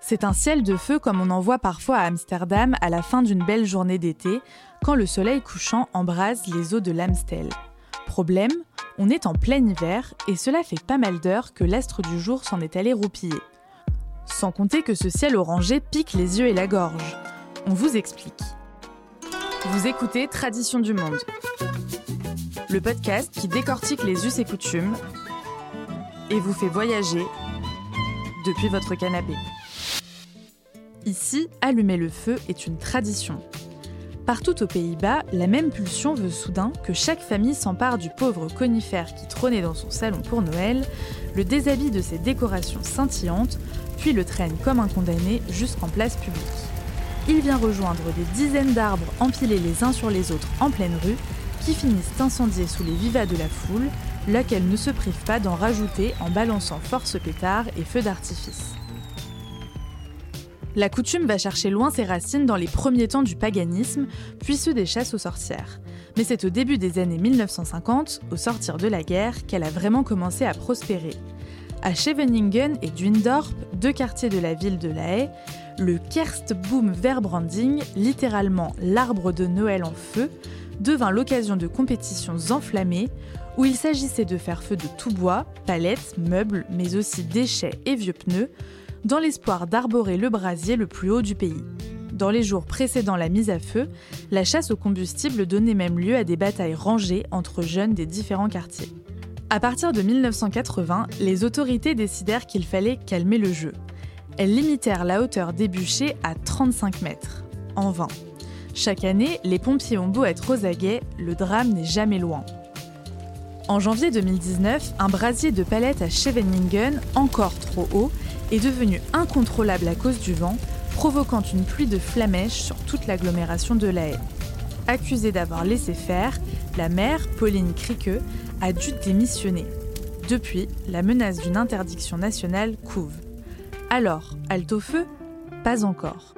C'est un ciel de feu comme on en voit parfois à Amsterdam à la fin d'une belle journée d'été, quand le soleil couchant embrase les eaux de l'Amstel. Problème, on est en plein hiver et cela fait pas mal d'heures que l'astre du jour s'en est allé roupiller. Sans compter que ce ciel orangé pique les yeux et la gorge. On vous explique. Vous écoutez Tradition du Monde, le podcast qui décortique les us et coutumes et vous fait voyager depuis votre canapé. Ici, allumer le feu est une tradition. Partout aux Pays-Bas, la même pulsion veut soudain que chaque famille s'empare du pauvre conifère qui trônait dans son salon pour Noël, le déshabille de ses décorations scintillantes, puis le traîne comme un condamné jusqu'en place publique. Il vient rejoindre des dizaines d'arbres empilés les uns sur les autres en pleine rue, qui finissent incendiés sous les vivas de la foule, laquelle ne se prive pas d'en rajouter en balançant force pétards et feux d'artifice. La coutume va chercher loin ses racines dans les premiers temps du paganisme, puis ceux des chasses aux sorcières. Mais c'est au début des années 1950, au sortir de la guerre, qu'elle a vraiment commencé à prospérer. À Scheveningen et Dundorp, deux quartiers de la ville de La Haye, le Kerstboom Verbranding, littéralement l'arbre de Noël en feu, devint l'occasion de compétitions enflammées où il s'agissait de faire feu de tout bois, palettes, meubles, mais aussi déchets et vieux pneus, dans l'espoir d'arborer le brasier le plus haut du pays. Dans les jours précédant la mise à feu, la chasse au combustible donnait même lieu à des batailles rangées entre jeunes des différents quartiers. À partir de 1980, les autorités décidèrent qu'il fallait calmer le jeu. Elles limitèrent la hauteur des bûchers à 35 mètres. En vain. Chaque année, les pompiers ont beau être aux aguets, le drame n'est jamais loin. En janvier 2019, un brasier de palette à Scheveningen, encore trop haut, est devenu incontrôlable à cause du vent, provoquant une pluie de flamèches sur toute l'agglomération de La Haye. Accusée d'avoir laissé faire, la maire, Pauline Criqueux, a dû démissionner. Depuis, la menace d'une interdiction nationale couve. Alors, halte au feu? Pas encore.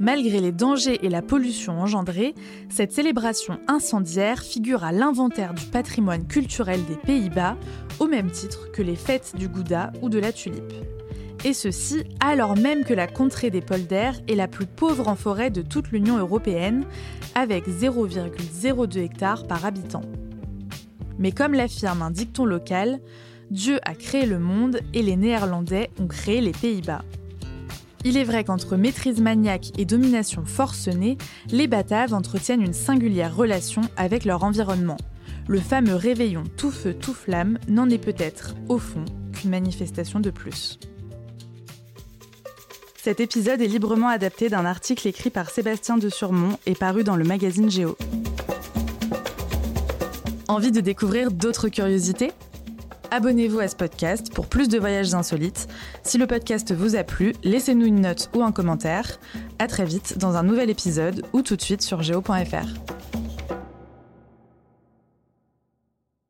Malgré les dangers et la pollution engendrée, cette célébration incendiaire figure à l'inventaire du patrimoine culturel des Pays-Bas, au même titre que les fêtes du Gouda ou de la tulipe. Et ceci alors même que la contrée des polders est la plus pauvre en forêt de toute l'Union européenne, avec 0,02 hectares par habitant. Mais comme l'affirme un dicton local, Dieu a créé le monde et les Néerlandais ont créé les Pays-Bas. Il est vrai qu'entre maîtrise maniaque et domination forcenée, les Bataves entretiennent une singulière relation avec leur environnement. Le fameux réveillon tout feu tout flamme n'en est peut-être, au fond, qu'une manifestation de plus. Cet épisode est librement adapté d'un article écrit par Sébastien de Surmont et paru dans le magazine Géo. Envie de découvrir d'autres curiosités? Abonnez-vous à ce podcast pour plus de voyages insolites. Si le podcast vous a plu, laissez-nous une note ou un commentaire. À très vite dans un nouvel épisode ou tout de suite sur geo.fr.